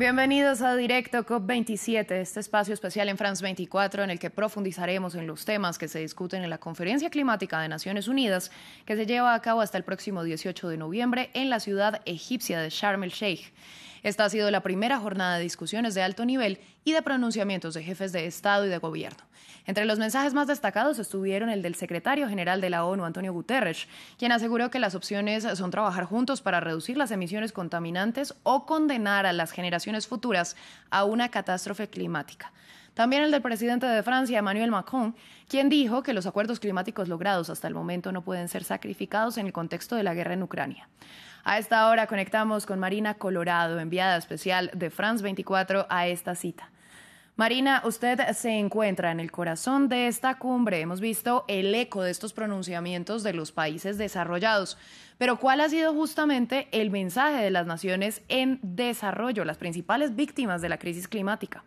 Bienvenidos a Directo COP27, este espacio especial en France 24 en el que profundizaremos en los temas que se discuten en la Conferencia Climática de Naciones Unidas que se lleva a cabo hasta el próximo 18 de noviembre en la ciudad egipcia de Sharm el Sheikh. Esta ha sido la primera jornada de discusiones de alto nivel y de pronunciamientos de jefes de Estado y de Gobierno. Entre los mensajes más destacados estuvieron el del secretario general de la ONU, Antonio Guterres, quien aseguró que las opciones son trabajar juntos para reducir las emisiones contaminantes o condenar a las generaciones futuras a una catástrofe climática. También el del presidente de Francia, Emmanuel Macron, quien dijo que los acuerdos climáticos logrados hasta el momento no pueden ser sacrificados en el contexto de la guerra en Ucrania. A esta hora conectamos con Marina Colorado, enviada especial de France 24 a esta cita. Marina, usted se encuentra en el corazón de esta cumbre. Hemos visto el eco de estos pronunciamientos de los países desarrollados. Pero ¿cuál ha sido justamente el mensaje de las naciones en desarrollo, las principales víctimas de la crisis climática?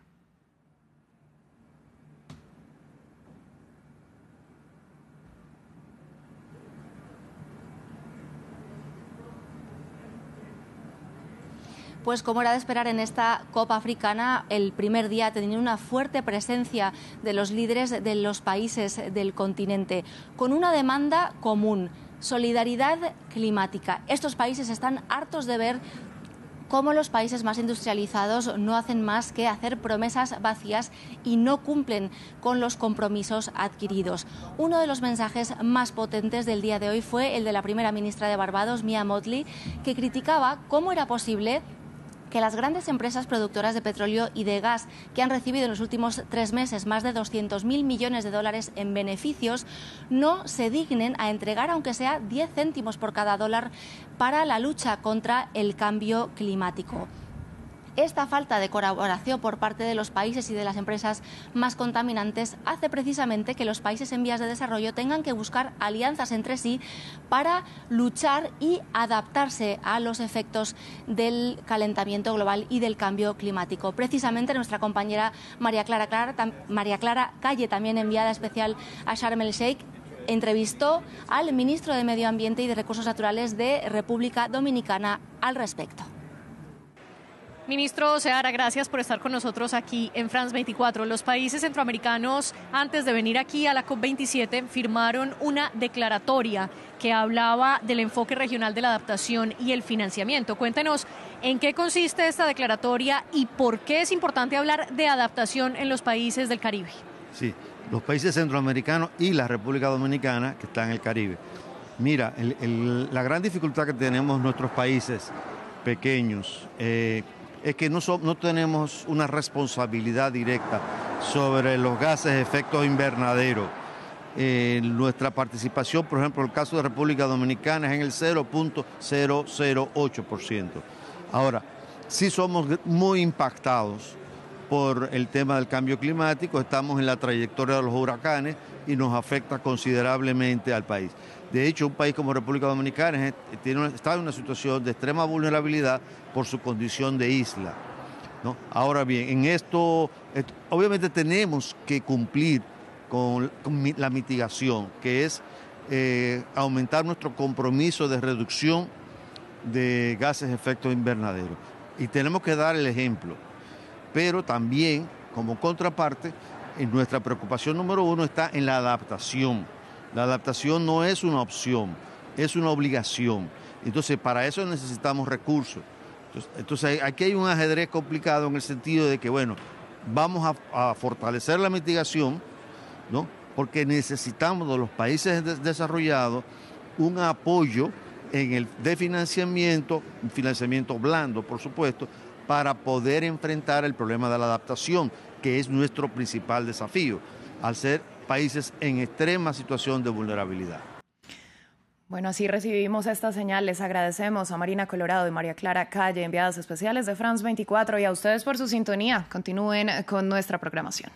Pues como era de esperar en esta Copa Africana, el primer día tenía una fuerte presencia de los líderes de los países del continente, con una demanda común, solidaridad climática. Estos países están hartos de ver cómo los países más industrializados no hacen más que hacer promesas vacías y no cumplen con los compromisos adquiridos. Uno de los mensajes más potentes del día de hoy fue el de la primera ministra de Barbados, Mia Motley, que criticaba cómo era posible que las grandes empresas productoras de petróleo y de gas, que han recibido en los últimos tres meses más de 200.000 millones de dólares en beneficios, no se dignen a entregar, aunque sea 10 céntimos por cada dólar, para la lucha contra el cambio climático. Esta falta de colaboración por parte de los países y de las empresas más contaminantes hace precisamente que los países en vías de desarrollo tengan que buscar alianzas entre sí para luchar y adaptarse a los efectos del calentamiento global y del cambio climático. Precisamente nuestra compañera María Clara, María Clara Calle, también enviada especial a Sharm el Sheikh, entrevistó al ministro de Medio Ambiente y de Recursos Naturales de República Dominicana al respecto. Ministro Seara, gracias por estar con nosotros aquí en France 24. Los países centroamericanos, antes de venir aquí a la COP27, firmaron una declaratoria que hablaba del enfoque regional de la adaptación y el financiamiento. Cuéntenos en qué consiste esta declaratoria y por qué es importante hablar de adaptación en los países del Caribe. Sí, los países centroamericanos y la República Dominicana que están en el Caribe. Mira, la gran dificultad que tenemos nuestros países pequeños, eh, es que no, no tenemos una responsabilidad directa sobre los gases de efecto invernadero. Eh, nuestra participación, por ejemplo, en el caso de República Dominicana es en el 0.008%. Ahora, sí somos muy impactados por el tema del cambio climático, estamos en la trayectoria de los huracanes y nos afecta considerablemente al país. De hecho, un país como República Dominicana está en una situación de extrema vulnerabilidad por su condición de isla. Ahora bien, en esto, obviamente tenemos que cumplir con, la mitigación, que es eh, aumentar nuestro compromiso de reducción de gases de efecto invernadero. Y tenemos que dar el ejemplo. Pero también, como contraparte, nuestra preocupación número uno está en la adaptación la adaptación no es una opción, es una obligación. Entonces, para eso necesitamos recursos. Entonces, aquí hay un ajedrez complicado en el sentido de que, bueno, vamos a, fortalecer la mitigación, ¿no? Porque necesitamos de los países desarrollados un apoyo en el de financiamiento, un financiamiento blando, por supuesto, para poder enfrentar el problema de la adaptación, que es nuestro principal desafío, al ser países en extrema situación de vulnerabilidad. Bueno, así recibimos esta señal. Les agradecemos a Marina Colorado y María Clara Calle, enviadas especiales de France 24, y a ustedes por su sintonía. Continúen con nuestra programación.